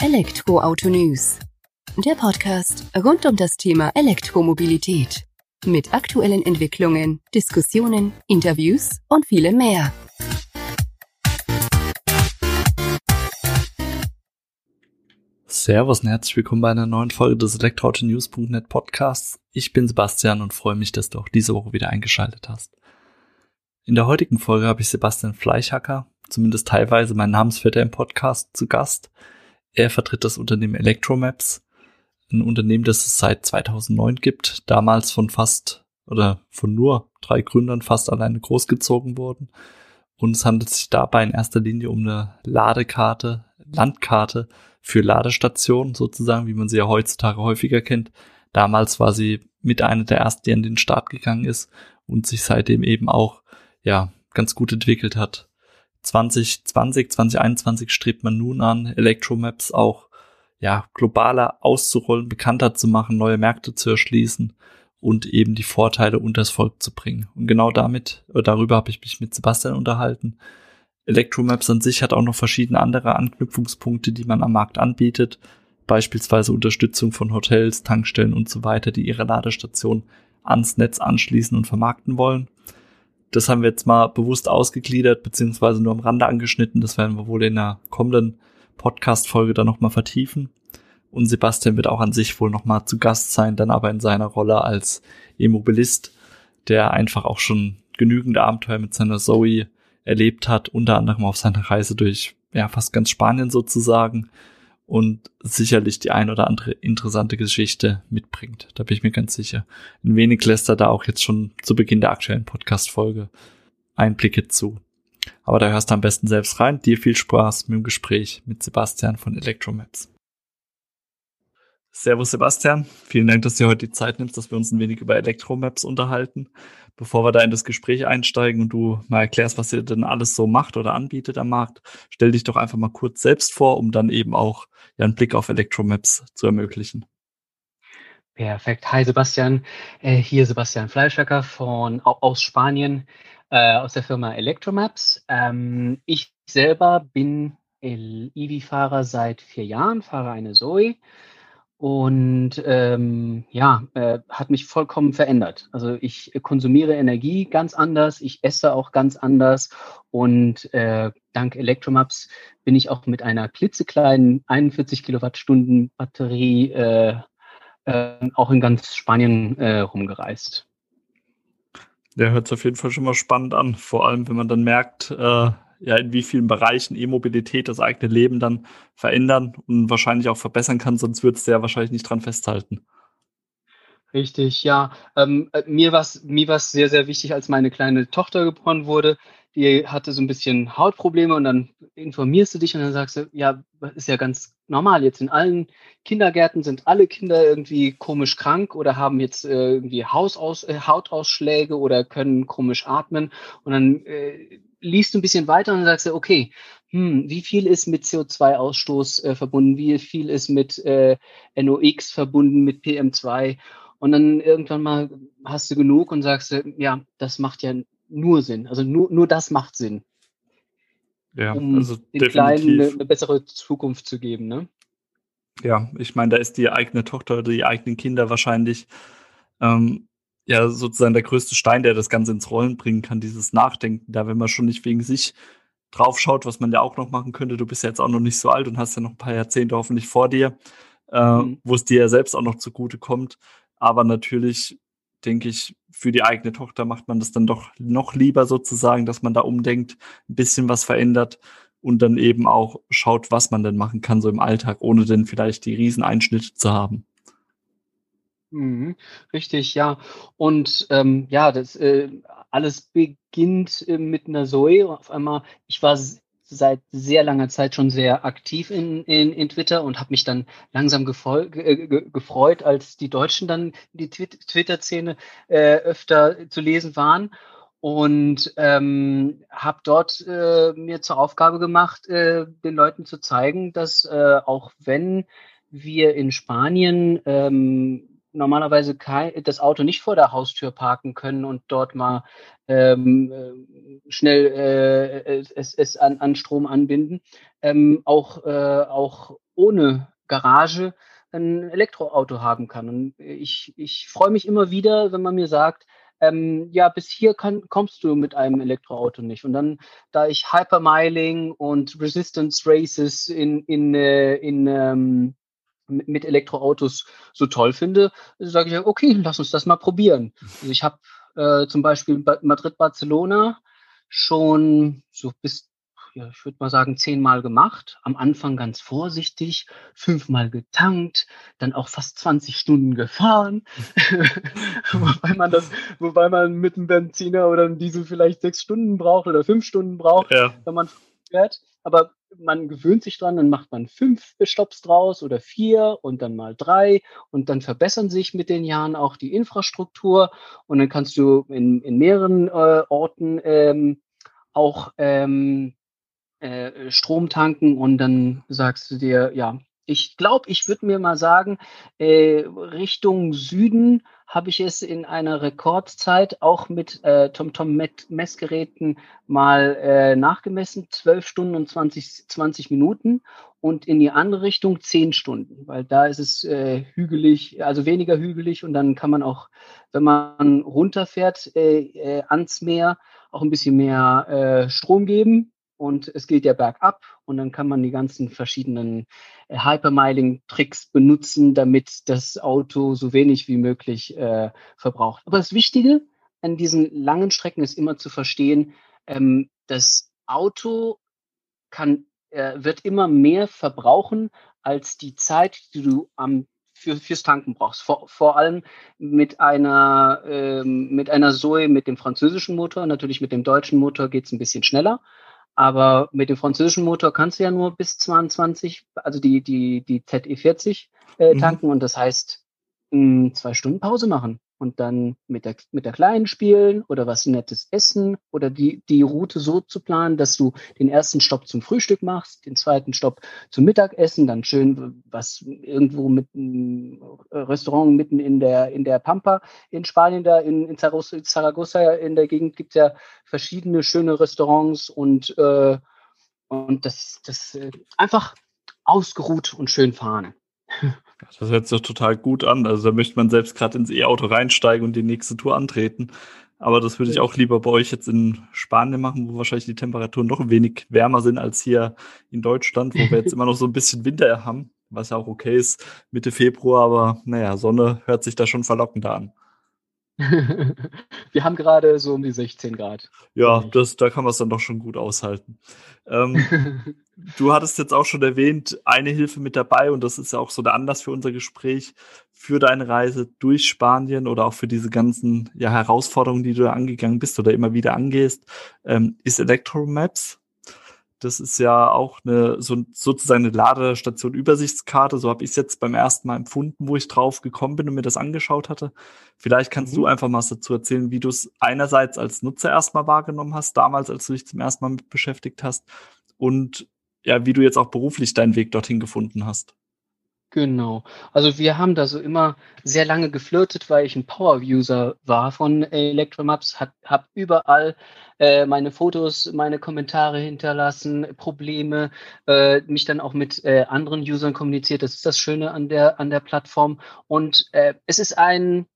Elektroauto News. Der Podcast rund um das Thema Elektromobilität. Mit aktuellen Entwicklungen, Diskussionen, Interviews und vielem mehr. Servus und herzlich willkommen bei einer neuen Folge des Elektroautonews.net Podcasts. Ich bin Sebastian und freue mich, dass du auch diese Woche wieder eingeschaltet hast. In der heutigen Folge habe ich Sebastian Fleischhacker, zumindest teilweise mein Namensvetter im Podcast, zu Gast. Er vertritt das Unternehmen Electromaps, ein Unternehmen, das es seit 2009 gibt, damals von fast oder von nur drei Gründern fast alleine großgezogen worden. Und es handelt sich dabei in erster Linie um eine Ladekarte, Landkarte für Ladestationen sozusagen, wie man sie ja heutzutage häufiger kennt. Damals war sie mit einer der ersten, die an den Start gegangen ist und sich seitdem eben auch ja ganz gut entwickelt hat. 2020, 2021 strebt man nun an, Electromaps auch ja globaler auszurollen, bekannter zu machen, neue Märkte zu erschließen und eben die Vorteile unters Volk zu bringen. Und genau damit, äh, darüber habe ich mich mit Sebastian unterhalten. Electromaps an sich hat auch noch verschiedene andere Anknüpfungspunkte, die man am Markt anbietet, beispielsweise Unterstützung von Hotels, Tankstellen und so weiter, die ihre Ladestation ans Netz anschließen und vermarkten wollen. Das haben wir jetzt mal bewusst ausgegliedert, beziehungsweise nur am Rande angeschnitten. Das werden wir wohl in einer kommenden Podcast-Folge dann nochmal vertiefen. Und Sebastian wird auch an sich wohl nochmal zu Gast sein, dann aber in seiner Rolle als Immobilist, der einfach auch schon genügend Abenteuer mit seiner Zoe erlebt hat, unter anderem auf seiner Reise durch ja fast ganz Spanien sozusagen und sicherlich die ein oder andere interessante Geschichte mitbringt. Da bin ich mir ganz sicher. Ein wenig lässt er da auch jetzt schon zu Beginn der aktuellen Podcast-Folge Einblicke zu. Aber da hörst du am besten selbst rein. Dir viel Spaß mit dem Gespräch mit Sebastian von Electromaps. Servus Sebastian, vielen Dank, dass du dir heute die Zeit nimmst, dass wir uns ein wenig über Electromaps unterhalten. Bevor wir da in das Gespräch einsteigen und du mal erklärst, was ihr denn alles so macht oder anbietet am Markt, stell dich doch einfach mal kurz selbst vor, um dann eben auch ja, einen Blick auf Electromaps zu ermöglichen. Perfekt. Hi Sebastian, äh, hier Sebastian Fleischhacker von aus Spanien äh, aus der Firma Electromaps. Ähm, ich selber bin EV-Fahrer seit vier Jahren, fahre eine Zoe und ähm, ja, äh, hat mich vollkommen verändert. Also ich konsumiere Energie ganz anders, ich esse auch ganz anders und äh, dank Electromaps bin ich auch mit einer klitzekleinen 41 Kilowattstunden Batterie äh, äh, auch in ganz Spanien äh, rumgereist. Der hört sich auf jeden Fall schon mal spannend an, vor allem wenn man dann merkt, äh, ja, in wie vielen Bereichen E-Mobilität das eigene Leben dann verändern und wahrscheinlich auch verbessern kann, sonst würdest du ja wahrscheinlich nicht dran festhalten. Richtig, ja. Ähm, äh, mir war es mir sehr, sehr wichtig, als meine kleine Tochter geboren wurde. Die hatte so ein bisschen Hautprobleme und dann informierst du dich und dann sagst du, ja, ist ja ganz normal. Jetzt in allen Kindergärten sind alle Kinder irgendwie komisch krank oder haben jetzt äh, irgendwie Hausaus äh, Hautausschläge oder können komisch atmen. Und dann äh, liest du ein bisschen weiter und sagst okay, hm, wie viel ist mit CO2-Ausstoß äh, verbunden, wie viel ist mit äh, NOx verbunden, mit PM2 und dann irgendwann mal hast du genug und sagst, ja, das macht ja nur Sinn, also nur, nur das macht Sinn. Ja, um also den definitiv. Kleinen eine, eine bessere Zukunft zu geben, ne? Ja, ich meine, da ist die eigene Tochter, die eigenen Kinder wahrscheinlich ähm, ja sozusagen der größte Stein, der das Ganze ins Rollen bringen kann, dieses Nachdenken. Da, wenn man schon nicht wegen sich draufschaut, was man ja auch noch machen könnte, du bist ja jetzt auch noch nicht so alt und hast ja noch ein paar Jahrzehnte hoffentlich vor dir, äh, mhm. wo es dir ja selbst auch noch zugute kommt. Aber natürlich denke ich, für die eigene Tochter macht man das dann doch noch lieber sozusagen, dass man da umdenkt, ein bisschen was verändert und dann eben auch schaut, was man denn machen kann so im Alltag, ohne denn vielleicht die Rieseneinschnitte zu haben. Mhm, richtig, ja. Und ähm, ja, das äh, alles beginnt äh, mit einer Zoe. Auf einmal, ich war seit sehr langer Zeit schon sehr aktiv in, in, in Twitter und habe mich dann langsam äh, gefreut, als die Deutschen dann die Twitter-Szene äh, öfter zu lesen waren und ähm, habe dort äh, mir zur Aufgabe gemacht, äh, den Leuten zu zeigen, dass auch wenn wir in Spanien ähm, normalerweise kein, das Auto nicht vor der Haustür parken können und dort mal ähm, äh, schnell äh, es, es an, an Strom anbinden. Ähm, auch, äh, auch ohne Garage ein Elektroauto haben kann. Und ich, ich freue mich immer wieder, wenn man mir sagt, ähm, ja, bis hier kann, kommst du mit einem Elektroauto nicht. Und dann, da ich Hypermiling und Resistance Races in, in, äh, in, ähm, mit Elektroautos so toll finde, sage ich, okay, lass uns das mal probieren. Also ich habe äh, zum Beispiel Madrid-Barcelona schon so bis ja, ich würde mal sagen, zehnmal gemacht. Am Anfang ganz vorsichtig, fünfmal getankt, dann auch fast 20 Stunden gefahren. wobei man das, wobei man mit einem Benziner oder einem Diesel vielleicht sechs Stunden braucht oder fünf Stunden braucht, ja. wenn man fährt. Aber man gewöhnt sich dran, dann macht man fünf Stopps draus oder vier und dann mal drei und dann verbessern sich mit den Jahren auch die Infrastruktur und dann kannst du in, in mehreren äh, Orten ähm, auch ähm, äh, Strom tanken und dann sagst du dir, ja, ich glaube, ich würde mir mal sagen, äh, Richtung Süden habe ich es in einer Rekordzeit auch mit äh, TomTom-Messgeräten mal äh, nachgemessen, 12 Stunden und 20, 20 Minuten und in die andere Richtung 10 Stunden, weil da ist es äh, hügelig, also weniger hügelig und dann kann man auch, wenn man runterfährt äh, äh, ans Meer, auch ein bisschen mehr äh, Strom geben und es geht ja bergab und dann kann man die ganzen verschiedenen äh, Hypermiling-Tricks benutzen, damit das Auto so wenig wie möglich äh, verbraucht. Aber das Wichtige an diesen langen Strecken ist immer zu verstehen, ähm, das Auto kann, äh, wird immer mehr verbrauchen als die Zeit, die du am für, fürs Tanken brauchst. Vor, vor allem mit einer, ähm, mit einer Zoe mit dem französischen Motor. Natürlich mit dem deutschen Motor geht es ein bisschen schneller. Aber mit dem französischen Motor kannst du ja nur bis 22, also die, die, die ZE40 äh, mhm. tanken mhm. und das heißt mh, zwei Stunden Pause machen und dann mit der, mit der Kleinen spielen oder was Nettes essen oder die, die Route so zu planen, dass du den ersten Stopp zum Frühstück machst, den zweiten Stopp zum Mittagessen, dann schön was irgendwo mit einem Restaurant mitten in der, in der Pampa in Spanien, da in, in Zaragoza in der Gegend gibt es ja verschiedene schöne Restaurants und, äh, und das, das äh, einfach ausgeruht und schön fahren. Das hört sich total gut an. Also da möchte man selbst gerade ins E-Auto reinsteigen und die nächste Tour antreten. Aber das würde ich auch lieber bei euch jetzt in Spanien machen, wo wahrscheinlich die Temperaturen noch ein wenig wärmer sind als hier in Deutschland, wo wir jetzt immer noch so ein bisschen Winter haben, was ja auch okay ist, Mitte Februar, aber naja, Sonne hört sich da schon verlockender an. Wir haben gerade so um die 16 Grad. Ja, das, da kann man es dann doch schon gut aushalten. Ähm, du hattest jetzt auch schon erwähnt, eine Hilfe mit dabei und das ist ja auch so der Anlass für unser Gespräch, für deine Reise durch Spanien oder auch für diese ganzen ja, Herausforderungen, die du da angegangen bist oder immer wieder angehst, ähm, ist Electromaps. Das ist ja auch eine so, sozusagen eine Ladestation Übersichtskarte. So habe ich es jetzt beim ersten Mal empfunden, wo ich drauf gekommen bin und mir das angeschaut hatte. Vielleicht kannst mhm. du einfach mal dazu erzählen, wie du es einerseits als Nutzer erstmal wahrgenommen hast, damals, als du dich zum ersten Mal mit beschäftigt hast, und ja, wie du jetzt auch beruflich deinen Weg dorthin gefunden hast. Genau. Also wir haben da so immer sehr lange geflirtet, weil ich ein Power-User war von Electromaps, habe überall äh, meine Fotos, meine Kommentare hinterlassen, Probleme, äh, mich dann auch mit äh, anderen Usern kommuniziert. Das ist das Schöne an der, an der Plattform. Und äh, es ist ein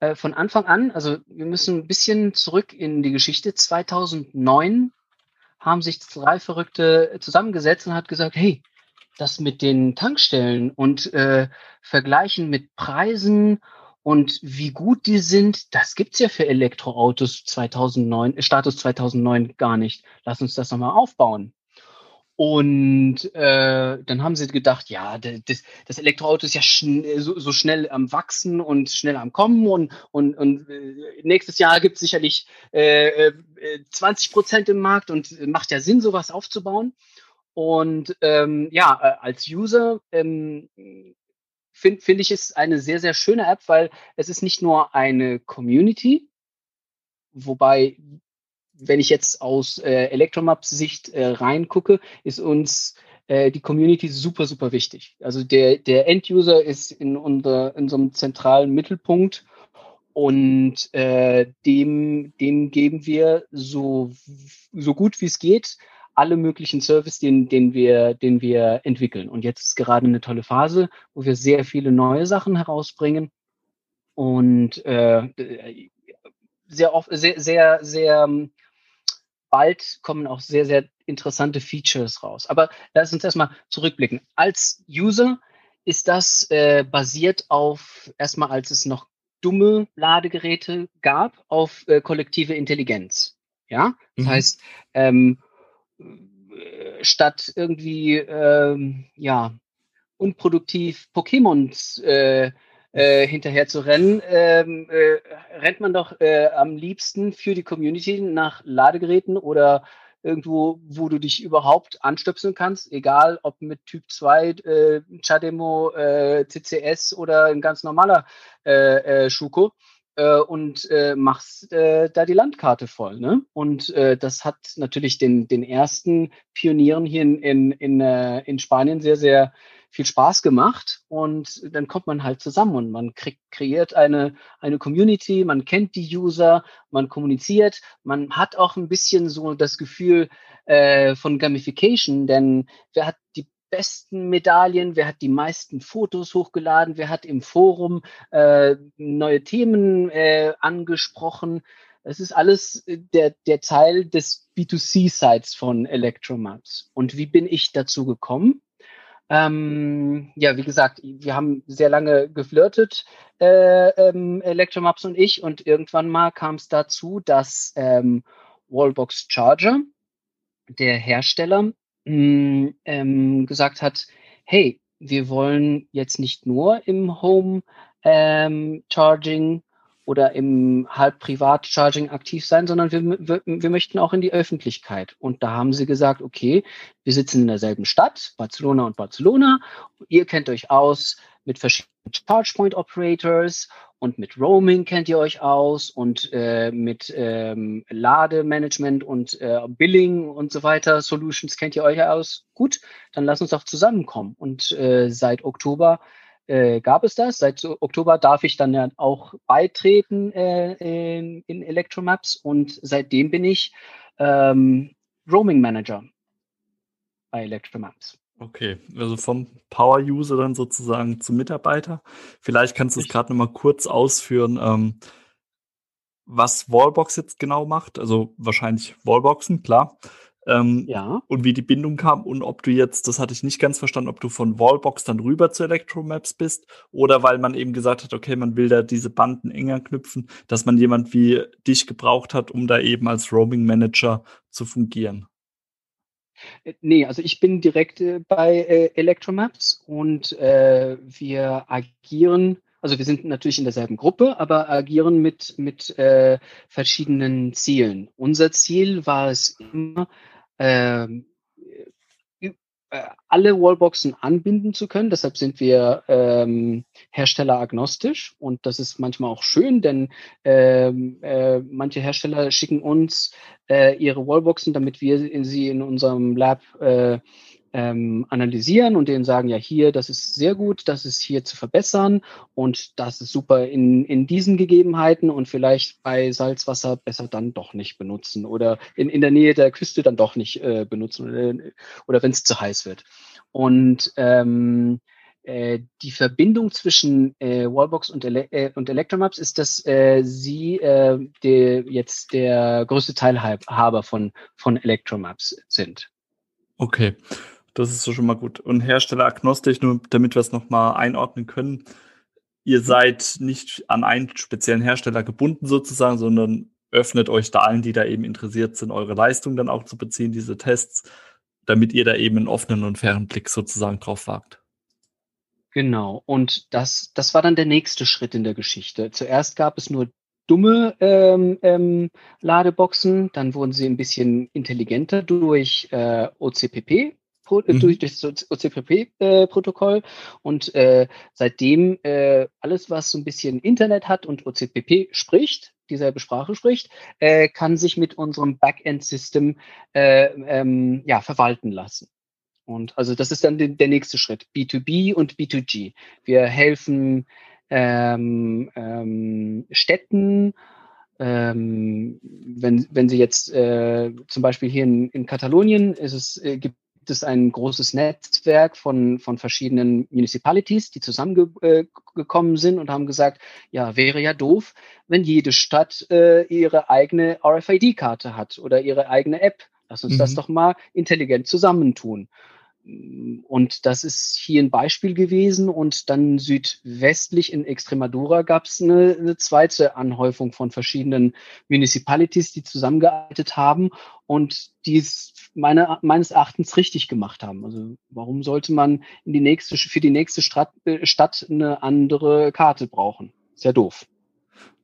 äh, von Anfang an, also wir müssen ein bisschen zurück in die Geschichte. 2009 haben sich drei Verrückte zusammengesetzt und hat gesagt, hey, das mit den Tankstellen und äh, vergleichen mit Preisen und wie gut die sind, das gibt's ja für Elektroautos 2009, äh, Status 2009 gar nicht. Lass uns das nochmal aufbauen. Und äh, dann haben sie gedacht, ja, das, das Elektroauto ist ja schn so, so, schnell am Wachsen und schnell am Kommen und, und, und äh, nächstes Jahr gibt es sicherlich äh, 20 äh, Prozent im Markt und macht ja Sinn, sowas aufzubauen. Und ähm, ja, äh, als User ähm, finde find ich es eine sehr, sehr schöne App, weil es ist nicht nur eine Community, wobei, wenn ich jetzt aus äh, Electromaps Sicht äh, reingucke, ist uns äh, die Community super, super wichtig. Also der, der End-User ist in, unser, in einem zentralen Mittelpunkt und äh, dem, dem geben wir so, so gut wie es geht alle möglichen Services, den, den, wir, den wir entwickeln. Und jetzt ist gerade eine tolle Phase, wo wir sehr viele neue Sachen herausbringen und äh, sehr oft, sehr, sehr, sehr ähm, bald kommen auch sehr, sehr interessante Features raus. Aber lass uns erstmal zurückblicken. Als User ist das äh, basiert auf erstmal, als es noch dumme Ladegeräte gab, auf äh, kollektive Intelligenz. Ja, das mhm. heißt, ähm, statt irgendwie ähm, ja unproduktiv Pokémons äh, äh, hinterher zu rennen, ähm, äh, rennt man doch äh, am liebsten für die Community nach Ladegeräten oder irgendwo, wo du dich überhaupt anstöpseln kannst, egal ob mit Typ 2, äh, Chademo, äh, CCS oder ein ganz normaler äh, äh, Schuko. äh, und äh, machst äh, da die Landkarte voll. Ne? Und äh, das hat natürlich den, den ersten Pionieren hier in, in, in, äh, in Spanien sehr, sehr viel Spaß gemacht und dann kommt man halt zusammen und man kriegt, kreiert eine, eine Community, man kennt die User, man kommuniziert, man hat auch ein bisschen so das Gefühl äh, von Gamification, denn wer hat die besten Medaillen, wer hat die meisten Fotos hochgeladen, wer hat im Forum äh, neue Themen äh, angesprochen. Es ist alles der, der Teil des B2C-Sites von Electromaps. Und wie bin ich dazu gekommen? Ähm, ja, wie gesagt, wir haben sehr lange geflirtet, äh, ähm, Electromaps und ich, und irgendwann mal kam es dazu, dass ähm, Wallbox Charger, der Hersteller, mh, hm, ähm, gesagt hat, hey, wir wollen jetzt nicht nur im Home ähm, Charging oder im halb privat Charging aktiv sein, sondern wir, wir, wir, möchten auch in die Öffentlichkeit. Und da haben sie gesagt, okay, wir sitzen in derselben Stadt, Barcelona und Barcelona. Ihr kennt euch aus mit verschiedenen ChargePoint Operators und mit Roaming kennt ihr euch aus und äh, mit ähm, Lademanagement und äh, Billing und so weiter Solutions kennt ihr euch aus. Gut, dann lasst uns doch zusammenkommen. Und äh, seit Oktober äh, gab es das. Seit Oktober darf ich dann ja auch beitreten äh, in, in Electromaps und seitdem bin ich ähm, Roaming Manager bei Electromaps. Okay, also vom Power-User dann sozusagen zum Mitarbeiter. Vielleicht kannst du es gerade nochmal kurz ausführen, ähm, was Wallbox jetzt genau macht. Also wahrscheinlich Wallboxen, klar. Ähm, ja. Und wie die Bindung kam und ob du jetzt, das hatte ich nicht ganz verstanden, ob du von Wallbox dann rüber zu Electromaps bist oder weil man eben gesagt hat, okay, man will da diese Banden enger knüpfen, dass man jemand wie dich gebraucht hat, um da eben als Roaming Manager zu fungieren. Äh, nee, also ich bin direkt äh, bei äh, Electromaps und äh, wir agieren also wir sind natürlich in derselben Gruppe, aber agieren mit, mit verschiedenen Zielen. Unser Ziel war es immer, ähm, äh, alle Wallboxen anbinden zu können. Deshalb sind wir ähm, herstelleragnostisch und das ist manchmal auch schön, denn ähm, äh, manche Hersteller schicken uns äh, ihre Wallboxen, damit wir sie in unserem Lab äh, ähm, analysieren und denen sagen, ja, hier, das ist sehr gut, das ist hier zu verbessern und das ist super in, in diesen Gegebenheiten und vielleicht bei Salzwasser besser dann doch nicht benutzen oder in, in der Nähe der Küste dann doch nicht äh, benutzen oder, oder wenn es zu heiß wird. Und ähm, äh, die Verbindung zwischen äh, Wallbox und, Ele äh, und Electromaps ist, dass äh, sie äh, der, jetzt der größte Teilhaber von, von Electromaps sind. Okay. Das ist so schon mal gut. Und herstelleragnostisch, nur damit wir es nochmal einordnen können. Ihr seid nicht an einen speziellen Hersteller gebunden sozusagen, sondern öffnet euch da allen, die da eben interessiert sind, eure Leistung dann auch zu beziehen, diese Tests, damit ihr da eben einen offenen und fairen Blick sozusagen drauf wagt. Genau. Und das, das war dann der nächste Schritt in der Geschichte. Zuerst gab es nur dumme ähm, ähm, Ladeboxen, dann wurden sie ein bisschen intelligenter durch äh, OCPP, mhm. durch das OCPP-Protokoll äh, und äh, seitdem äh, alles, was so ein bisschen Internet hat und OCPP spricht, dieselbe Sprache spricht, äh, kann sich mit unserem Backend-System äh, ähm, ja, verwalten lassen. Und also das ist dann de der nächste Schritt, B2B und B2G. Wir helfen ähm, ähm, Städten, ähm, wenn, wenn Sie jetzt äh, zum Beispiel hier in, in Katalonien ist es, äh, gibt es ein großes Netzwerk von, von verschiedenen Municipalities, die zusammengekommen äh, sind und haben gesagt, ja, wäre ja doof, wenn jede Stadt äh, ihre eigene RFID-Karte hat oder ihre eigene App. Lass uns mhm. das doch mal intelligent zusammentun. Und das ist hier ein Beispiel gewesen. Und dann südwestlich in Extremadura gab es eine, eine, zweite Anhäufung von verschiedenen Municipalities, die zusammengearbeitet haben und die es meine, meines Erachtens richtig gemacht haben. Also warum sollte man in die nächste, für die nächste Stadt, Stadt eine andere Karte brauchen? Ist ja doof.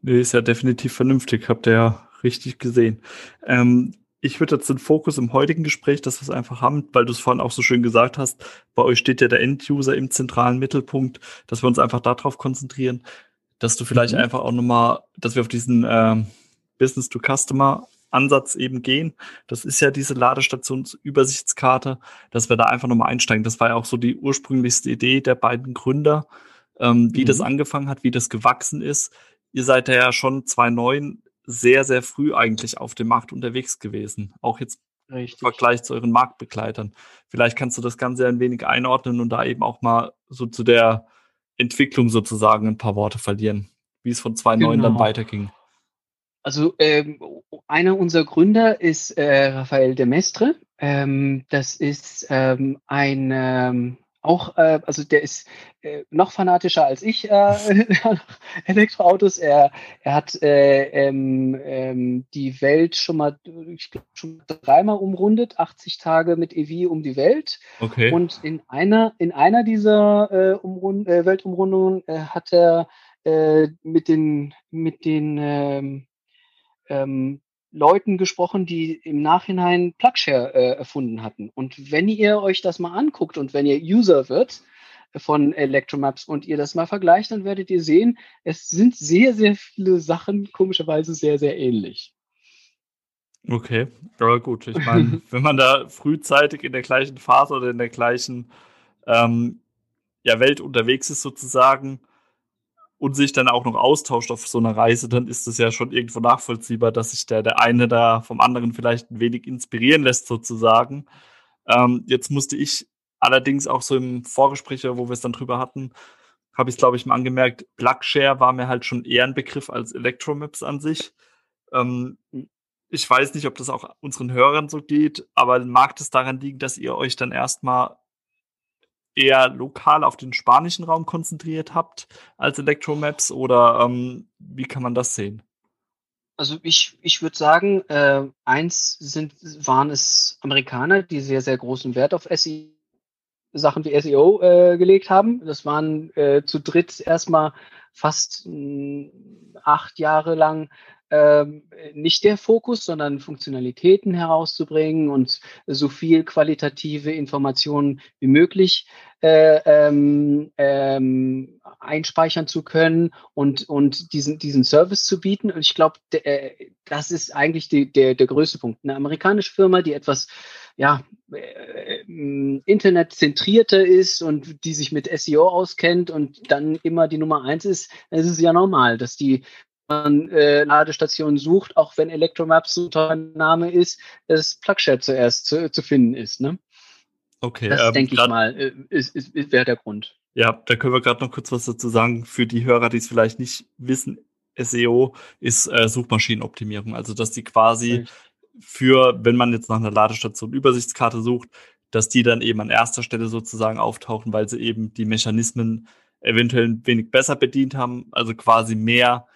Nee, ist ja definitiv vernünftig, habt ihr ja richtig gesehen. Ähm, ich würde jetzt den Fokus im heutigen Gespräch, dass wir es einfach haben, weil du es vorhin auch so schön gesagt hast, bei euch steht ja der End-User im zentralen Mittelpunkt, dass wir uns einfach darauf konzentrieren, dass du vielleicht mhm. einfach auch nochmal, dass wir auf diesen ähm, Business-to-Customer-Ansatz eben gehen. Das ist ja diese Ladestationsübersichtskarte, dass wir da einfach nochmal einsteigen. Das war ja auch so die ursprünglichste Idee der beiden Gründer, ähm, wie mhm. das angefangen hat, wie das gewachsen ist. Ihr seid ja schon 2009 sehr, sehr früh eigentlich auf dem Markt unterwegs gewesen. Auch jetzt Richtig. im Vergleich zu euren Marktbegleitern. Vielleicht kannst du das Ganze ein wenig einordnen und da eben auch mal so zu der Entwicklung sozusagen ein paar Worte verlieren, wie es von 2.9 genau. dann weiterging. Also ähm, einer unserer Gründer ist äh, Raphael de Mestre. Ähm, das ist ähm, ein ähm, auch, äh, also der ist äh, noch fanatischer als ich äh, Elektroautos. Er, er hat äh, ähm, ähm, die Welt schon mal, ich glaube, schon dreimal umrundet, 80 Tage mit EV um die Welt. Okay. Und in einer, in einer dieser äh, Umrund äh, Weltumrundungen hat er mit den, mit den ähm, ähm, Leuten gesprochen, die im Nachhinein Plugshare äh, erfunden hatten. Und wenn ihr euch das mal anguckt und wenn ihr User wird von Electromaps und ihr das mal vergleicht, dann werdet ihr sehen, es sind sehr, sehr viele Sachen komischerweise sehr, sehr ähnlich. Okay, aber gut. Ich meine, wenn man da frühzeitig in der gleichen Phase oder in der gleichen ähm, ja, Welt unterwegs ist, sozusagen, und sich dann auch noch austauscht auf so einer Reise, dann ist es ja schon irgendwo nachvollziehbar, dass sich der, der eine da vom anderen vielleicht ein wenig inspirieren lässt, sozusagen. Ähm, jetzt musste ich allerdings auch so im Vorgespräch, wo wir es dann drüber hatten, habe ich es, glaube ich, mal angemerkt, Plugshare war mir halt schon eher ein Begriff als Electromaps an sich. Ähm, ich weiß nicht, ob das auch unseren Hörern so geht, aber mag es daran liegen, dass ihr euch dann erstmal eher lokal auf den spanischen Raum konzentriert habt als Electromaps oder ähm, wie kann man das sehen? Also ich, ich würde sagen, äh, eins sind, waren es Amerikaner, die sehr, sehr großen Wert auf SEO, Sachen wie SEO äh, gelegt haben. Das waren äh, zu dritt erstmal fast mh, acht Jahre lang ähm, nicht der Fokus, sondern Funktionalitäten herauszubringen und so viel qualitative Informationen wie möglich äh, ähm, ähm, einspeichern zu können und, und diesen, diesen Service zu bieten. Und ich glaube, äh, das ist eigentlich die, der, der größte Punkt. Eine amerikanische Firma, die etwas ja, äh, internetzentrierter ist und die sich mit SEO auskennt und dann immer die Nummer eins ist, es ist ja normal, dass die man äh, Ladestationen sucht, auch wenn Electromaps so ein toller Name ist, das Plugshare zuerst zu, zu finden ist. Ne? Okay. Das ähm, denke ich mal, äh, ist, ist, ist, wäre der Grund. Ja, da können wir gerade noch kurz was dazu sagen. Für die Hörer, die es vielleicht nicht wissen, SEO ist äh, Suchmaschinenoptimierung. Also, dass die quasi für, wenn man jetzt nach einer Ladestation Übersichtskarte sucht, dass die dann eben an erster Stelle sozusagen auftauchen, weil sie eben die Mechanismen eventuell ein wenig besser bedient haben, also quasi mehr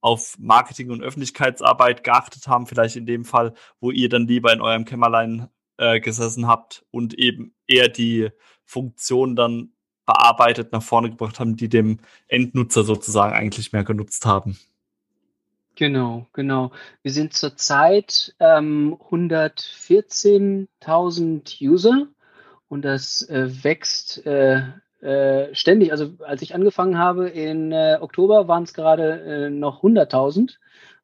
auf Marketing und Öffentlichkeitsarbeit geachtet haben, vielleicht in dem Fall, wo ihr dann lieber in eurem Kämmerlein äh, gesessen habt und eben eher die Funktion dann bearbeitet nach vorne gebracht haben, die dem Endnutzer sozusagen eigentlich mehr genutzt haben. Genau, genau. Wir sind zurzeit ähm, 114.000 User und das äh, wächst äh, äh, ständig, also als ich angefangen habe in äh, Oktober, waren es gerade äh, noch 100.000.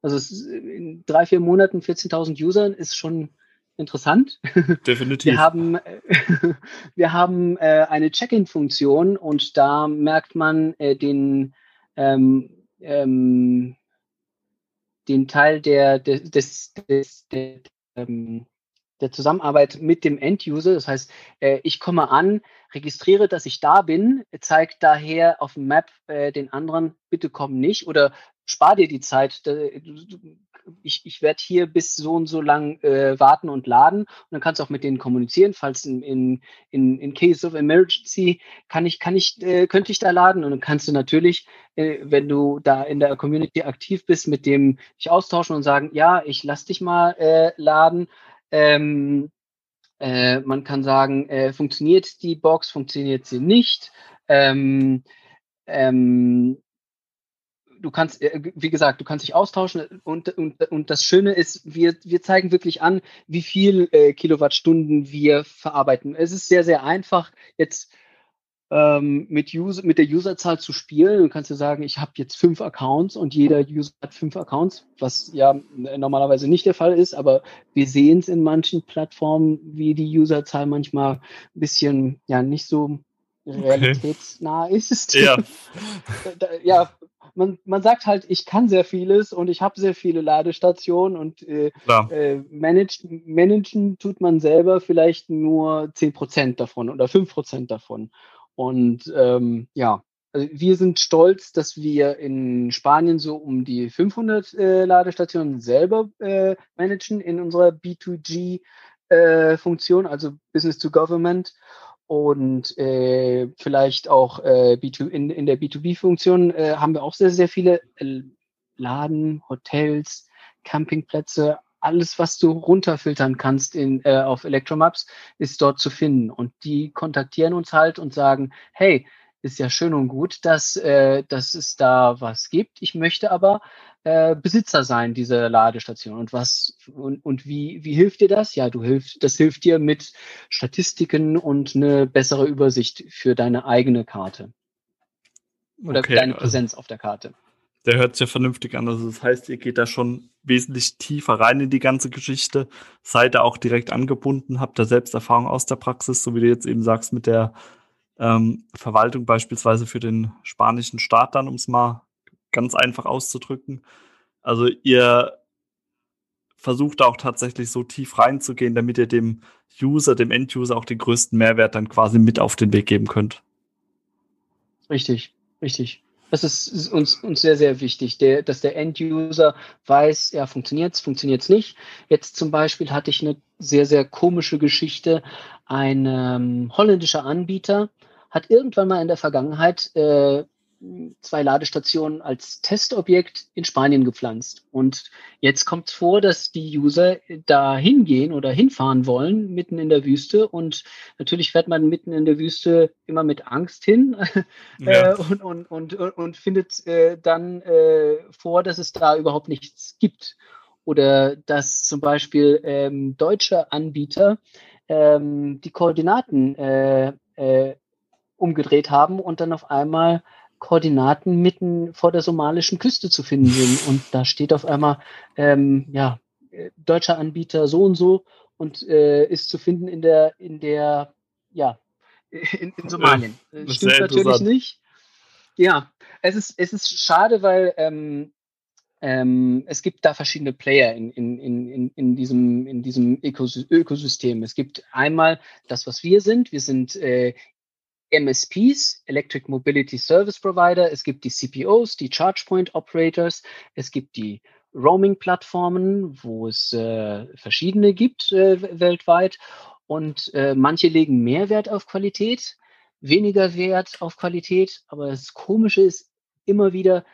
Also es, in drei, vier Monaten 14.000 Usern ist schon interessant. Definitiv. Wir haben, wir haben äh, eine Check-in-Funktion und da merkt man äh, den ähm, ähm, den Teil der, des, des, des, der, ähm, der Zusammenarbeit mit dem End-User. Das heißt, äh, ich komme an, registriere, dass ich da bin, zeige daher auf dem Map äh, den anderen, bitte komm nicht oder spar dir die Zeit. Ich, ich werde hier bis so und so lang äh, warten und laden und dann kannst du auch mit denen kommunizieren, falls in, in, in, in Case of Emergency kann ich, kann ich, äh, könnte ich da laden und dann kannst du natürlich, äh, wenn du da in der Community aktiv bist, mit dem dich austauschen und sagen, ja, ich lass dich mal äh, laden ähm, äh, man kann sagen, äh, funktioniert die Box, funktioniert sie nicht. Ähm, ähm, du kannst, äh, wie gesagt, du kannst dich austauschen und, und, und das Schöne ist, wir, wir zeigen wirklich an, wie viel äh, Kilowattstunden wir verarbeiten. Es ist sehr, sehr einfach, jetzt ähm, mit, User, mit der Userzahl zu spielen. Du kannst ja sagen, ich habe jetzt fünf Accounts und jeder User hat fünf Accounts, was ja normalerweise nicht der Fall ist, aber wir sehen es in manchen Plattformen, wie die Userzahl manchmal ein bisschen ja nicht so realitätsnah okay. ist. Ja. ja, man, man sagt halt, ich kann sehr vieles und ich habe sehr viele Ladestationen und äh, äh, managen, managen tut man selber vielleicht nur 10% davon oder 5% davon. Und ähm, ja, also wir sind stolz, dass wir in Spanien so um die 500 äh, Ladestationen selber äh, managen in unserer B2G-Funktion, äh, also Business to Government. Und äh, vielleicht auch äh, B2, in, in der B2B-Funktion äh, haben wir auch sehr, sehr viele Laden, Hotels, Campingplätze, alles, was du runterfiltern kannst in, äh, auf Electromaps, ist dort zu finden. Und die kontaktieren uns halt und sagen, hey, ist ja schön und gut, dass, äh, dass es da was gibt. Ich möchte aber äh, Besitzer sein dieser Ladestation. Und was und, und wie, wie hilft dir das? Ja, du hilfst, das hilft dir mit Statistiken und eine bessere Übersicht für deine eigene Karte. Oder okay, deine also Präsenz also, auf der Karte. Der hört sich ja vernünftig an. Also das heißt, ihr geht da schon wesentlich tiefer rein in die ganze Geschichte, seid da auch direkt angebunden, habt da selbst Erfahrung aus der Praxis, so wie du jetzt eben sagst, mit der ähm, Verwaltung beispielsweise für den spanischen Staat dann, um es mal ganz einfach auszudrücken. Also ihr versucht auch tatsächlich so tief reinzugehen, damit ihr dem User, dem End-User auch den größten Mehrwert dann quasi mit auf den Weg geben könnt. Richtig, richtig. Das ist uns, uns sehr, sehr wichtig, der, dass der End-User weiß, ja, funktioniert es, funktioniert es nicht. Jetzt zum Beispiel hatte ich eine sehr, sehr komische Geschichte. Ein ähm, holländischer Anbieter hat irgendwann mal in der Vergangenheit äh, zwei Ladestationen als Testobjekt in Spanien gepflanzt. Und jetzt kommt es vor, dass die User da hingehen oder hinfahren wollen, mitten in der Wüste. Und natürlich fährt man mitten in der Wüste immer mit Angst hin ja. äh, und, und, und, und, findet äh, dann äh, vor, dass es da überhaupt nichts gibt. Oder dass zum Beispiel ähm, deutsche Anbieter ähm, die Koordinaten umgedreht haben und dann auf einmal Koordinaten mitten vor der somalischen Küste zu finden sind. Und da steht auf einmal, ähm, ja, äh, deutscher Anbieter so und so und äh, ist zu finden in der, in der, ja, in, in Somalien. Ja, Stimmt natürlich nicht. Ja, es ist, es ist schade, weil ähm, ähm, es gibt da verschiedene Player in, in, in, in diesem, in diesem Ökosystem. Es gibt einmal das, was wir sind. Wir sind äh, MSPs, Electric Mobility Service Provider, es gibt die CPOs, die Charge Point Operators, es gibt die Roaming-Plattformen, wo es äh, verschiedene gibt äh, weltweit. Und äh, manche legen mehr Wert auf Qualität, weniger Wert auf Qualität, aber das Komische ist immer wieder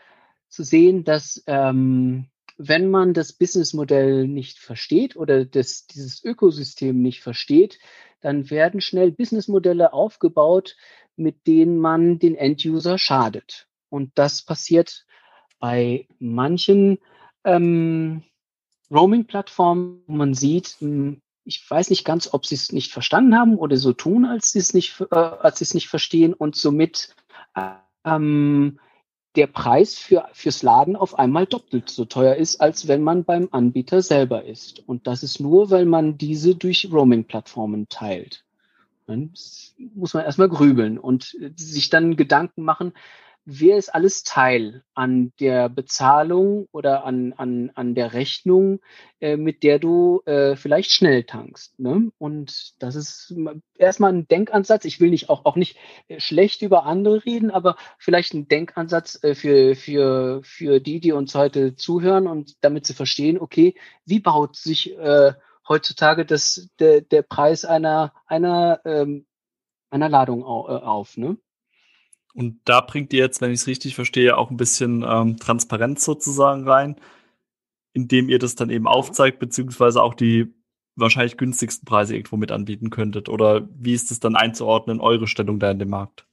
zu sehen, dass ähm, wenn man das Businessmodell nicht versteht oder das, dieses Ökosystem nicht versteht, dann werden schnell Businessmodelle aufgebaut, mit denen man den End-User schadet. Und das passiert bei manchen ähm, Roaming-Plattformen, wo man sieht, hm, ich weiß nicht ganz, ob sie es nicht verstanden haben oder so tun, als sie es nicht, äh, als sie es nicht verstehen und somit ähm, der Preis für, fürs Laden auf einmal doppelt so teuer ist, als wenn man beim Anbieter selber ist. Und das ist nur, weil man diese durch Roaming-Plattformen teilt. Dann muss man erstmal grübeln und sich dann Gedanken machen, wer ist alles Teil an der Bezahlung oder an, an, an der Rechnung, äh, mit der du äh, vielleicht schnell tankst. Ne? Und das ist erstmal ein Denkansatz. Ich will nicht auch, auch nicht äh, schlecht über andere reden, aber vielleicht ein Denkansatz äh, für, für, für die, die uns heute zuhören und damit sie verstehen, okay, wie baut sich äh, heutzutage das, der, der Preis einer, einer, ähm, einer Ladung äh, auf. Ne? Und da bringt ihr jetzt, wenn ich es richtig verstehe, auch ein bisschen ähm, Transparenz sozusagen rein, indem ihr das dann eben aufzeigt, beziehungsweise auch die wahrscheinlich günstigsten Preise irgendwo mit anbieten könntet. Oder wie ist es dann einzuordnen, eure Stellung da in dem Markt?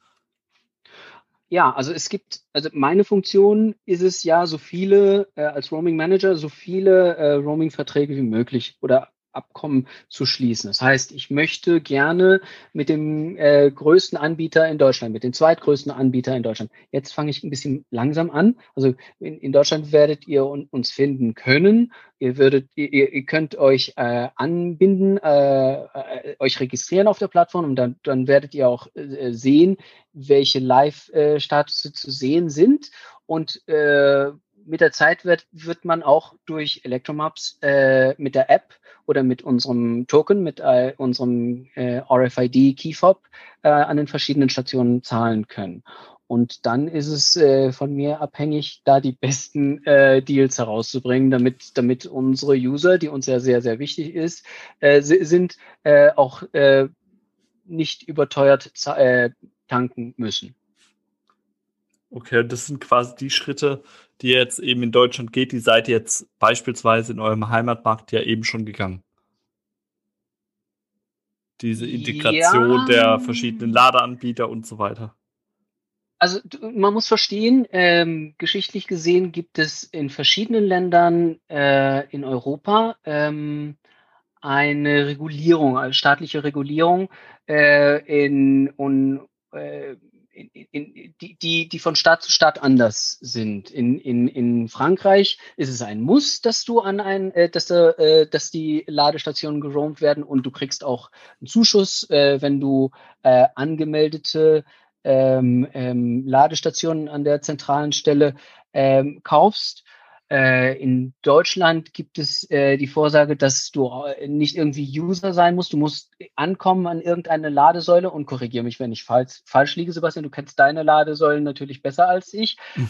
Ja, also es gibt, also meine Funktion ist es ja, so viele äh, als Roaming Manager, so viele äh, Roaming-Verträge wie möglich oder Abkommen zu schließen. Das heißt, ich möchte gerne mit dem äh, größten Anbieter in Deutschland, mit dem zweitgrößten Anbieter in Deutschland. Jetzt fange ich ein bisschen langsam an. Also in, in Deutschland werdet ihr un, uns finden können. Ihr würdet, ihr, ihr könnt euch äh, anbinden, äh, äh, euch registrieren auf der Plattform und dann, dann werdet ihr auch äh, sehen, welche Live-Status äh, zu sehen sind. Und mit der Zeit wird, wird man auch durch Electromaps äh, mit der App oder mit unserem Token, mit äh, unserem äh, RFID Key Fob äh, an den verschiedenen Stationen zahlen können. Und dann ist es äh, von mir abhängig, da die besten äh, Deals herauszubringen, damit, damit unsere User, die uns ja sehr, sehr wichtig ist, äh, sind, äh, auch äh, nicht überteuert äh, tanken müssen. Okay, das sind quasi die Schritte, die jetzt eben in Deutschland geht, die seid ihr jetzt beispielsweise in eurem Heimatmarkt ja eben schon gegangen. Diese Integration ja. der verschiedenen Ladeanbieter und so weiter. Also man muss verstehen, ähm, geschichtlich gesehen gibt es in verschiedenen Ländern äh, in Europa ähm, eine Regulierung, eine staatliche Regulierung äh, in, und, äh, in, in, die, die, von Stadt zu Stadt anders sind. In, in, in Frankreich ist es ein Muss, dass du an ein, äh, dass, äh, dass die Ladestationen geroamt werden und du kriegst auch einen Zuschuss, äh, wenn du äh, angemeldete ähm, ähm, Ladestationen an der zentralen Stelle ähm, kaufst. Äh, in Deutschland gibt es äh, die Vorsage, dass du äh, nicht irgendwie User sein musst. Du musst ankommen an irgendeine Ladesäule und korrigiere mich, wenn ich falsch, falsch liege, Sebastian. Du kennst deine Ladesäulen natürlich besser als ich. Mhm.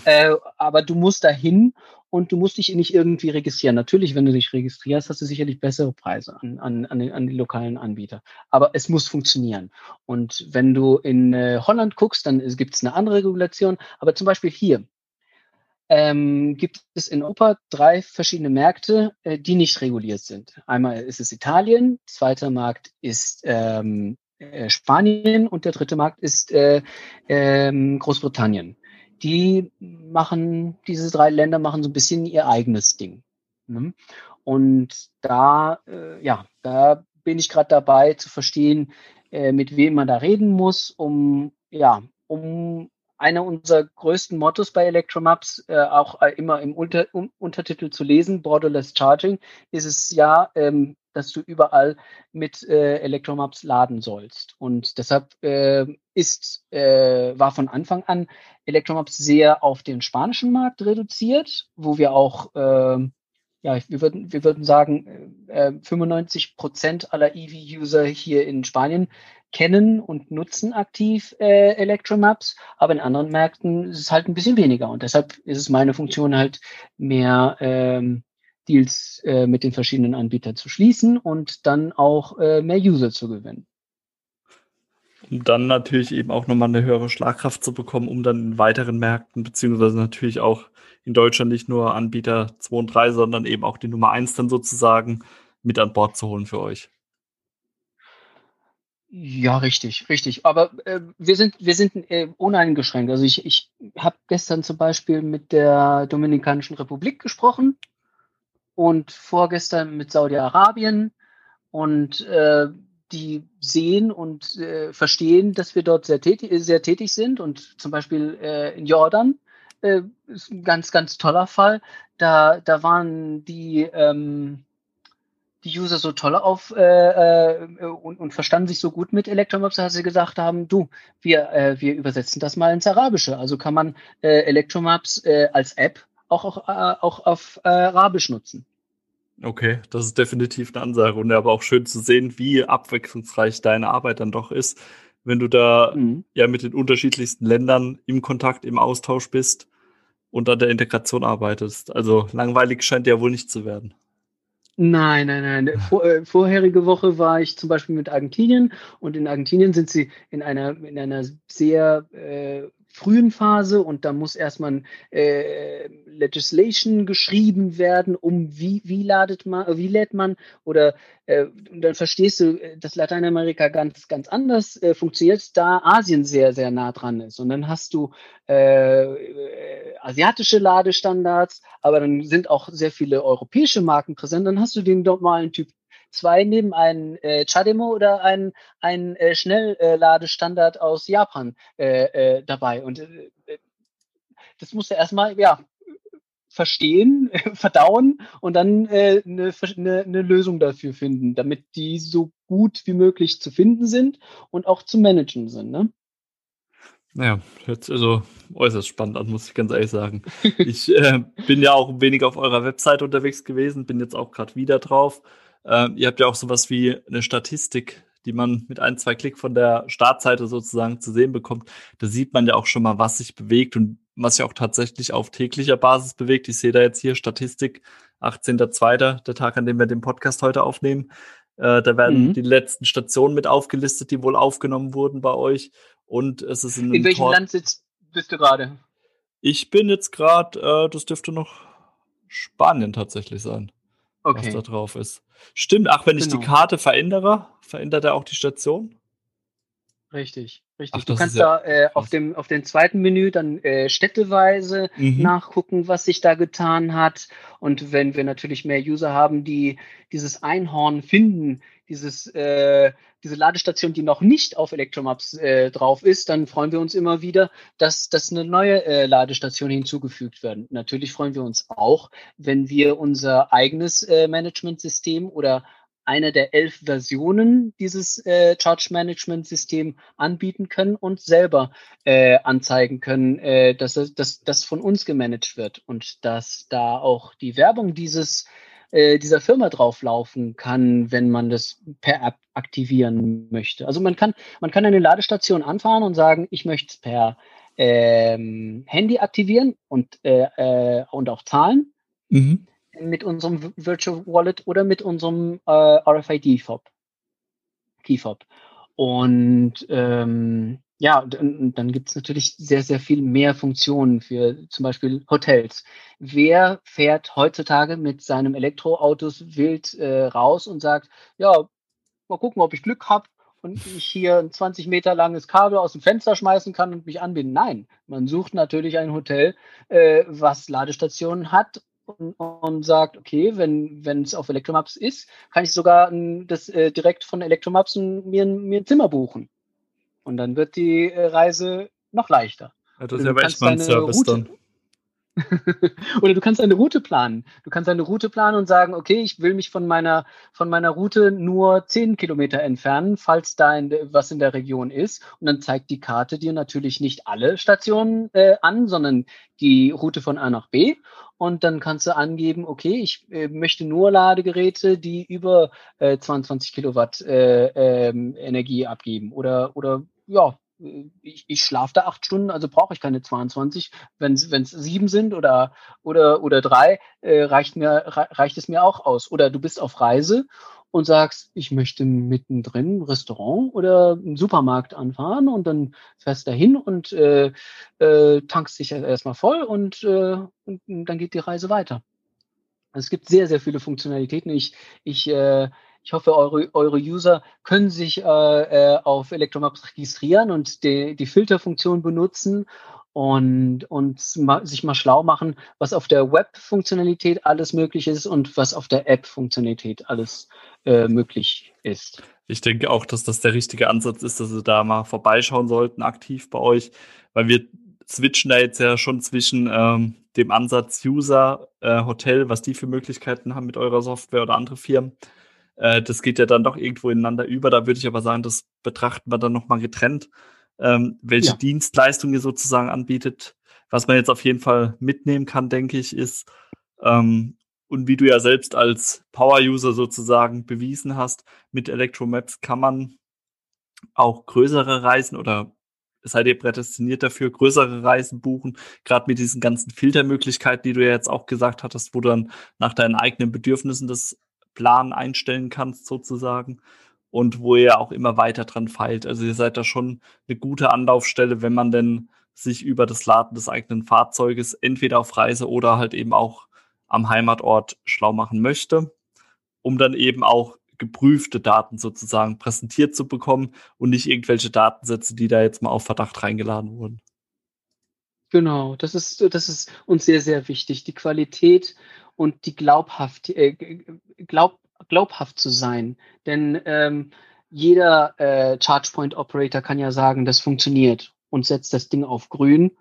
Aber du musst dahin und du musst dich nicht irgendwie registrieren. Natürlich, wenn du dich registrierst, hast du sicherlich bessere Preise an, an, an, den, an die lokalen Anbieter. Aber es muss funktionieren. Und wenn du in Holland guckst, dann gibt es eine andere Regulation. Aber zum Beispiel hier, ähm, gibt es in Europa drei verschiedene Märkte, äh, die nicht reguliert sind. Einmal ist es Italien, zweiter Markt ist ähm, äh, Spanien und der dritte Markt ist äh, ähm, Großbritannien. Die machen, diese drei Länder machen so ein bisschen ihr eigenes Ding. Ne? Und da, äh, ja, da bin ich gerade dabei zu verstehen, äh, mit wem man da reden muss, um ja, um einer unserer größten Mottos bei Electromaps, äh, auch äh, immer im Unter um, Untertitel zu lesen, Borderless Charging, ist es ja, ähm, dass du überall mit äh, Electromaps laden sollst. Und deshalb äh, ist, äh, war von Anfang an Electromaps sehr auf den spanischen Markt reduziert, wo wir auch äh, ja, wir würden, wir würden sagen, äh, 95 Prozent aller EV-User hier in Spanien kennen und nutzen aktiv äh, Electromaps, aber in anderen Märkten ist es halt ein bisschen weniger und deshalb ist es meine Funktion halt mehr ähm, Deals äh, mit den verschiedenen Anbietern zu schließen und dann auch äh, mehr User zu gewinnen. Um dann natürlich eben auch nochmal eine höhere Schlagkraft zu bekommen, um dann in weiteren Märkten, beziehungsweise natürlich auch in Deutschland nicht nur Anbieter 2 und 3, sondern eben auch die Nummer 1 dann sozusagen mit an Bord zu holen für euch. Ja, richtig, richtig. Aber äh, wir sind, wir sind äh, uneingeschränkt. Also ich, ich habe gestern zum Beispiel mit der Dominikanischen Republik gesprochen und vorgestern mit Saudi-Arabien und äh, die sehen und äh, verstehen, dass wir dort sehr tätig, sehr tätig sind und zum Beispiel äh, in Jordan äh, ist ein ganz, ganz toller Fall. Da, da waren die ähm, die User so toll auf äh, äh, und, und verstanden sich so gut mit Electromaps, dass sie gesagt haben, du, wir, äh, wir übersetzen das mal ins Arabische. Also kann man äh, Electromaps äh, als App auch, auch, äh, auch auf äh, Arabisch nutzen. Okay, das ist definitiv eine Ansage und aber auch schön zu sehen, wie abwechslungsreich deine Arbeit dann doch ist, wenn du da mhm. ja mit den unterschiedlichsten Ländern im Kontakt, im Austausch bist und an der Integration arbeitest. Also langweilig scheint ja wohl nicht zu werden. Nein, nein, nein. Vor, äh, vorherige Woche war ich zum Beispiel mit Argentinien und in Argentinien sind sie in einer, in einer sehr äh, frühen Phase und da muss erstmal äh, Legislation geschrieben werden, um wie, wie ladet man, wie lädt man oder äh, dann verstehst du, äh, dass Lateinamerika ganz, ganz anders äh, funktioniert, da Asien sehr, sehr nah dran ist. Und dann hast du äh, äh, asiatische Ladestandards, aber dann sind auch sehr viele europäische Marken präsent. Dann hast du den normalen Typ zwei nehmen einen äh, Chademo oder einen, einen äh, Schnellladestandard aus Japan äh, äh, dabei. Und äh, äh das musst du erstmal, ja, verstehen, verdauen und dann eine, eine, eine Lösung dafür finden, damit die so gut wie möglich zu finden sind und auch zu managen sind. Ne? Ja, jetzt also äußerst spannend an, muss ich ganz ehrlich sagen. ich äh, bin ja auch wenig auf eurer Webseite unterwegs gewesen, bin jetzt auch gerade wieder drauf. Äh, ihr habt ja auch sowas wie eine Statistik, die man mit ein, zwei Klick von der Startseite sozusagen zu sehen bekommt. Da sieht man ja auch schon mal, was sich bewegt und was sich auch tatsächlich auf täglicher Basis bewegt. Ich sehe da jetzt hier Statistik, 18.02., der Tag, an dem wir den Podcast heute aufnehmen. Äh, da werden mhm. die letzten Stationen mit aufgelistet, die wohl aufgenommen wurden bei euch. Und es ist in, in welchem Tor Land sitzt, bist du gerade? Ich bin jetzt gerade, äh, das dürfte noch Spanien tatsächlich sein okay. was da drauf ist. Stimmt, ach, wenn genau. ich die genau. Karte verändere, verändert er auch die Station? Richtig, richtig. Ach, du kannst da äh, auf dem auf dem zweiten Menü dann äh, städteweise mhm. nachgucken, was sich da getan hat. Und wenn wir natürlich mehr User haben, die dieses Einhorn finden, dieses, äh, diese Ladestation, die noch nicht auf Electromaps äh, drauf ist, dann freuen wir uns immer wieder, dass, dass eine neue äh, Ladestation hinzugefügt wird. Natürlich freuen wir uns auch, wenn wir unser eigenes äh, Management-System oder eine der elf Versionen dieses äh, Charge Management System anbieten können und selber äh, anzeigen können, äh, dass das von uns gemanagt wird und dass da auch die Werbung dieses äh, dieser Firma drauflaufen kann, wenn man das per App aktivieren möchte. Also man kann, man kann eine Ladestation anfahren und sagen, ich möchte es per ähm, Handy aktivieren und, äh, äh, und auch zahlen mhm. mit unserem Virtual Wallet oder mit unserem äh, RFID-Fob. Keyfob. Und ähm, ja, dann, dann gibt es natürlich sehr, sehr viel mehr Funktionen für zum Beispiel Hotels. Wer fährt heutzutage mit seinem Elektroautos wild äh, raus und sagt, ja, mal gucken, ob ich Glück habe und ich hier ein 20 Meter langes Kabel aus dem Fenster schmeißen kann und mich anbinden. Nein, man sucht natürlich ein Hotel, äh, was Ladestationen hat und, und, sagt, okay, wenn wenn es auf Elektromaps ist, kann ich sogar das äh, direkt von Elektromaps mir, mir ein Zimmer buchen. Und dann wird die äh, Reise noch leichter. Ja, das ist ja aber echt mal ein Service Route, dann. Oder du kannst eine Route planen. Du kannst eine Route planen und sagen, okay, ich will mich von meiner, von meiner Route nur zehn Kilometer entfernen, falls da in, was in der Region ist. Und dann zeigt die Karte dir natürlich nicht alle Stationen äh, an, sondern die Route von A nach B. Und dann kannst du angeben, okay, ich äh, möchte nur Ladegeräte, die über äh, 22 Kilowatt äh, ähm, Energie abgeben. Oder, oder ja, ich, ich schlafe da acht Stunden, also brauche ich keine 22. Wenn es sieben sind oder, oder, oder drei, äh, reicht, mir, reicht es mir auch aus. Oder du bist auf Reise und sagst, ich möchte mittendrin ein Restaurant oder einen Supermarkt anfahren und dann fährst du dahin und äh, äh, tankst dich erstmal voll und, äh, und dann geht die Reise weiter. Es gibt sehr, sehr viele Funktionalitäten. Ich, ich äh, ich hoffe, eure, eure User können sich äh, äh, auf Electromaps registrieren und die, die Filterfunktion benutzen und, und sich mal schlau machen, was auf der Web-Funktionalität alles möglich ist und was auf der App-Funktionalität alles äh, möglich ist. Ich denke auch, dass das der richtige Ansatz ist, dass Sie da mal vorbeischauen sollten, aktiv bei euch, weil wir switchen da jetzt ja schon zwischen ähm, dem Ansatz User, äh, Hotel, was die für Möglichkeiten haben mit eurer Software oder andere Firmen Äh, das geht ja dann doch irgendwo ineinander über. Da würde ich aber sagen, das betrachten wir dann nochmal getrennt, ähm, welche ja. Dienstleistung ihr sozusagen anbietet. Was man jetzt auf jeden Fall mitnehmen kann, denke ich, ist, ähm, und wie du ja selbst als Power-User sozusagen bewiesen hast, mit Electromaps kann man auch größere Reisen oder seid ihr prädestiniert dafür, größere Reisen buchen, gerade mit diesen ganzen Filtermöglichkeiten, die du ja jetzt auch gesagt hattest, wo du dann nach deinen eigenen Bedürfnissen das Plan einstellen kannst, sozusagen. Und wo ihr auch immer weiter dran feilt. Also ihr seid da schon eine gute Anlaufstelle, wenn man denn sich über das Laden des eigenen Fahrzeuges entweder auf Reise oder halt eben auch am Heimatort schlau machen möchte, um dann eben auch geprüfte Daten sozusagen präsentiert zu bekommen und nicht irgendwelche Datensätze, die da jetzt mal auf Verdacht reingeladen wurden. Genau, das ist, das ist uns sehr, sehr wichtig. Die Qualität und die glaubhaft, äh, glaub, glaubhaft zu sein. Denn ähm, jeder äh, ChargePoint Operator kann ja sagen, das funktioniert und setzt das Ding auf grün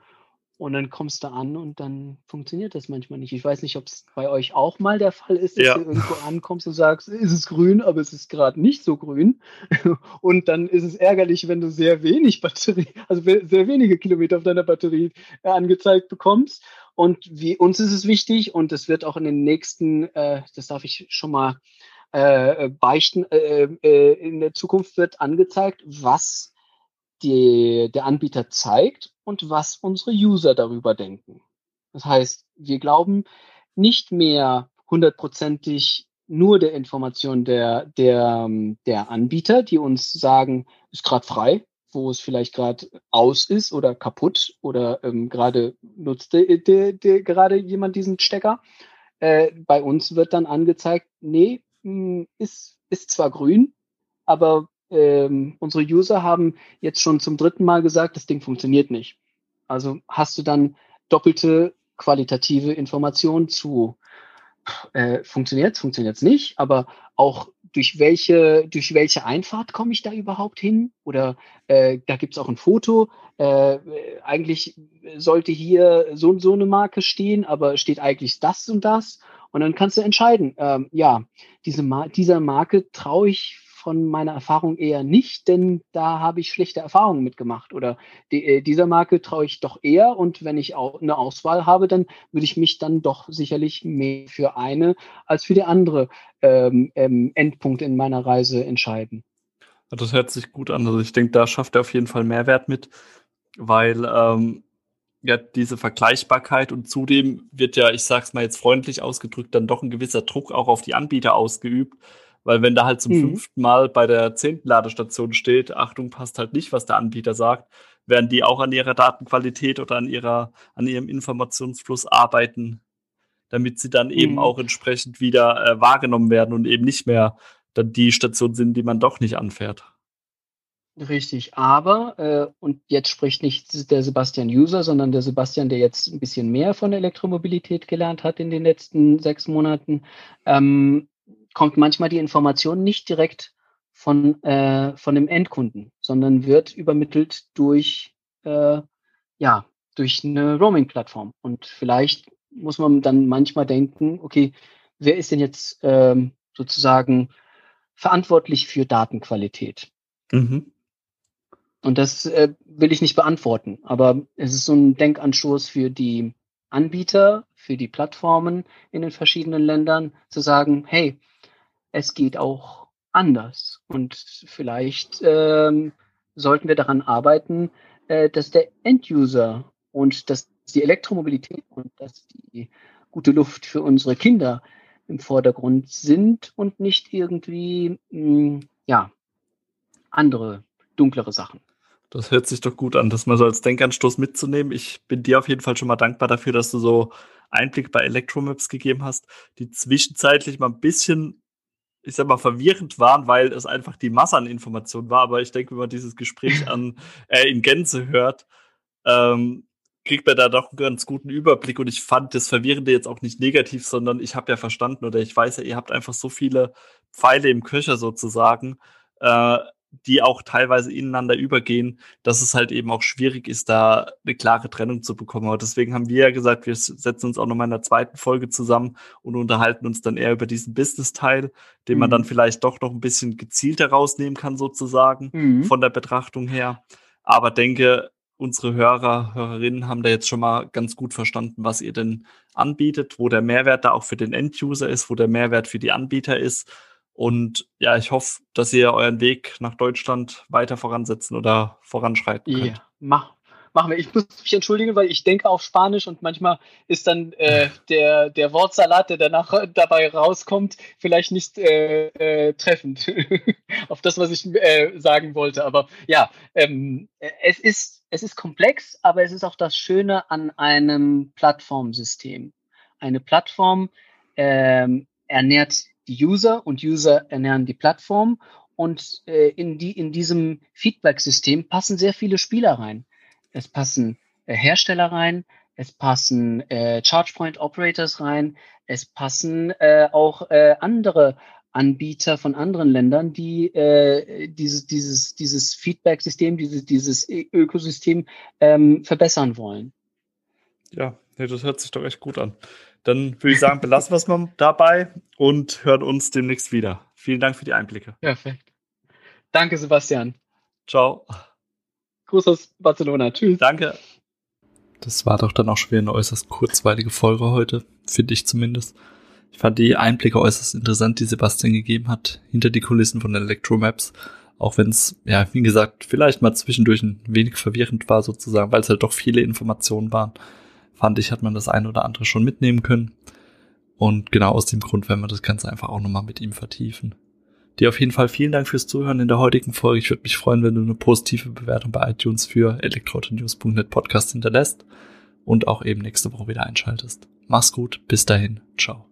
und dann kommst du an und dann funktioniert das manchmal nicht. Ich weiß nicht, ob es bei euch auch mal der Fall ist, dass ja. du irgendwo ankommst und sagst, ist es grün, aber es ist gerade nicht so grün. Und dann ist es ärgerlich, wenn du sehr wenig Batterie, also sehr wenige Kilometer auf deiner Batterie äh, angezeigt bekommst. Und wie uns ist es wichtig, und das wird auch in den nächsten, äh, das darf ich schon mal äh, beichten, äh, äh, in der Zukunft wird angezeigt, was die, der Anbieter zeigt und was unsere User darüber denken. Das heißt, wir glauben nicht mehr hundertprozentig nur der Information der, der, der Anbieter, die uns sagen, ist gerade frei, wo es vielleicht gerade aus ist oder kaputt oder ähm, gerade nutzt de, de, de, gerade jemand diesen Stecker. Äh, bei uns wird dann angezeigt, nee, mh, hm, ist, ist zwar grün, aber ähm, unsere User haben jetzt schon zum dritten Mal gesagt, das Ding funktioniert nicht. Also hast du dann doppelte qualitative Informationen zu äh, funktioniert, funktioniert es nicht, aber auch durch welche, durch welche Einfahrt komme ich da überhaupt hin? Oder äh, da gibt es auch ein Foto. Äh, eigentlich sollte hier so so eine Marke stehen, aber steht eigentlich das und das. Und dann kannst du entscheiden, ähm, ja, diese Mar dieser Marke traue ich von meiner Erfahrung eher nicht, denn da habe ich schlechte Erfahrungen mitgemacht. Oder die, äh, dieser Marke traue ich doch eher und wenn ich auch eine Auswahl habe, dann würde ich mich dann doch sicherlich mehr für eine als für die andere ähm, ähm, Endpunkt in meiner Reise entscheiden. Das hört sich gut an. Also ich denke, da schafft er auf jeden Fall Mehrwert mit, weil ähm, ja diese Vergleichbarkeit und zudem wird ja, ich sag's mal jetzt freundlich ausgedrückt, dann doch ein gewisser Druck auch auf die Anbieter ausgeübt, weil wenn da halt zum mhm. fünften Mal bei der zehnten Ladestation steht, Achtung, passt halt nicht, was der Anbieter sagt, werden die auch an ihrer Datenqualität oder an ihrer, an ihrem Informationsfluss arbeiten, damit sie dann mhm. eben auch entsprechend wieder äh, wahrgenommen werden und eben nicht mehr dann die Station sind, die man doch nicht anfährt. Richtig, aber, äh, und jetzt spricht nicht der Sebastian User, sondern der Sebastian, der jetzt ein bisschen mehr von Elektromobilität gelernt hat in den letzten sechs Monaten. Ähm, kommt manchmal die Information nicht direkt von, äh, von dem Endkunden, sondern wird übermittelt durch, äh, ja, durch eine Roaming-Plattform. Und vielleicht muss man dann manchmal denken, okay, wer ist denn jetzt ähm, sozusagen verantwortlich für Datenqualität? Mhm. Und das äh, will ich nicht beantworten, aber es ist so ein Denkanstoß für die Anbieter, für die Plattformen in den verschiedenen Ländern, zu sagen, hey, es geht auch anders. Und vielleicht ähm, sollten wir daran arbeiten, äh, dass der Enduser und dass die Elektromobilität und dass die gute Luft für unsere Kinder im Vordergrund sind und nicht irgendwie mh, hm, ja andere dunklere Sachen. Das hört sich doch gut an, das mal so als Denkanstoß mitzunehmen. Ich bin dir auf jeden Fall schon mal dankbar dafür, dass du so Einblick bei Electromaps gegeben hast, die zwischenzeitlich mal ein bisschen ich sag mal, verwirrend waren, weil es einfach die Masse an Informationen war. Aber ich denke, wenn man dieses Gespräch an, äh, in Gänze hört, ähm, kriegt man da doch einen ganz guten Überblick. Und ich fand das Verwirrende jetzt auch nicht negativ, sondern ich habe ja verstanden oder ich weiß ja, ihr habt einfach so viele Pfeile im Köcher sozusagen, äh, die auch teilweise ineinander übergehen, dass es halt eben auch schwierig ist, da eine klare Trennung zu bekommen. Aber deswegen haben wir ja gesagt, wir setzen uns auch nochmal in der zweiten Folge zusammen und unterhalten uns dann eher über diesen Business-Teil, den mhm. man dann vielleicht doch noch ein bisschen gezielter rausnehmen kann, sozusagen, mhm. von der Betrachtung her. Aber denke, unsere Hörer, Hörerinnen haben da jetzt schon mal ganz gut verstanden, was ihr denn anbietet, wo der Mehrwert da auch für den End-User ist, wo der Mehrwert für die Anbieter ist. Und ja, ich hoffe, dass ihr euren Weg nach Deutschland weiter voransetzen oder voranschreiten könnt. Ja, mach, machen wir. Ich muss mich entschuldigen, weil ich denke auf Spanisch und manchmal ist dann äh, der, der Wortsalat, der danach dabei rauskommt, vielleicht nicht äh, äh, treffend auf das, was ich äh, sagen wollte. Aber ja, ähm, es, ist, es ist komplex, aber es ist auch das Schöne an einem Plattformsystem. Eine Plattform ähm, ernährt die User und User ernähren die Plattform. Und äh, in, die, in diesem Feedback-System passen sehr viele Spieler rein es passen äh, Hersteller rein, es passen äh, ChargePoint Operators rein, es passen äh, auch äh, andere Anbieter von anderen Ländern, die äh, dieses, dieses, dieses Feedback-System, dieses, dieses Ökosystem ähm, verbessern wollen. Ja, das hört sich doch echt gut an. Dann würde ich sagen, belassen wir es mal dabei und hören uns demnächst wieder. Vielen Dank für die Einblicke. Perfekt. Danke, Sebastian. Ciao. Gruß aus Barcelona. Tschüss. Danke. Das war doch dann auch schon wieder eine äußerst kurzweilige Folge heute, finde ich zumindest. Ich fand die Einblicke äußerst interessant, die Sebastian gegeben hat, hinter die Kulissen von Electromaps. Auch wenn es, ja, wie gesagt, vielleicht mal zwischendurch ein wenig verwirrend war sozusagen, weil es halt doch viele Informationen waren. Fand ich, hat man das eine oder andere schon mitnehmen können. Und genau aus dem Grund werden wir das Ganze einfach auch nochmal mit ihm vertiefen. Dir auf jeden Fall vielen Dank fürs Zuhören in der heutigen Folge. Ich würde mich freuen, wenn du eine positive Bewertung bei iTunes für elektroautonews.net Podcast hinterlässt und auch eben nächste Woche wieder einschaltest. Mach's gut, bis dahin, ciao.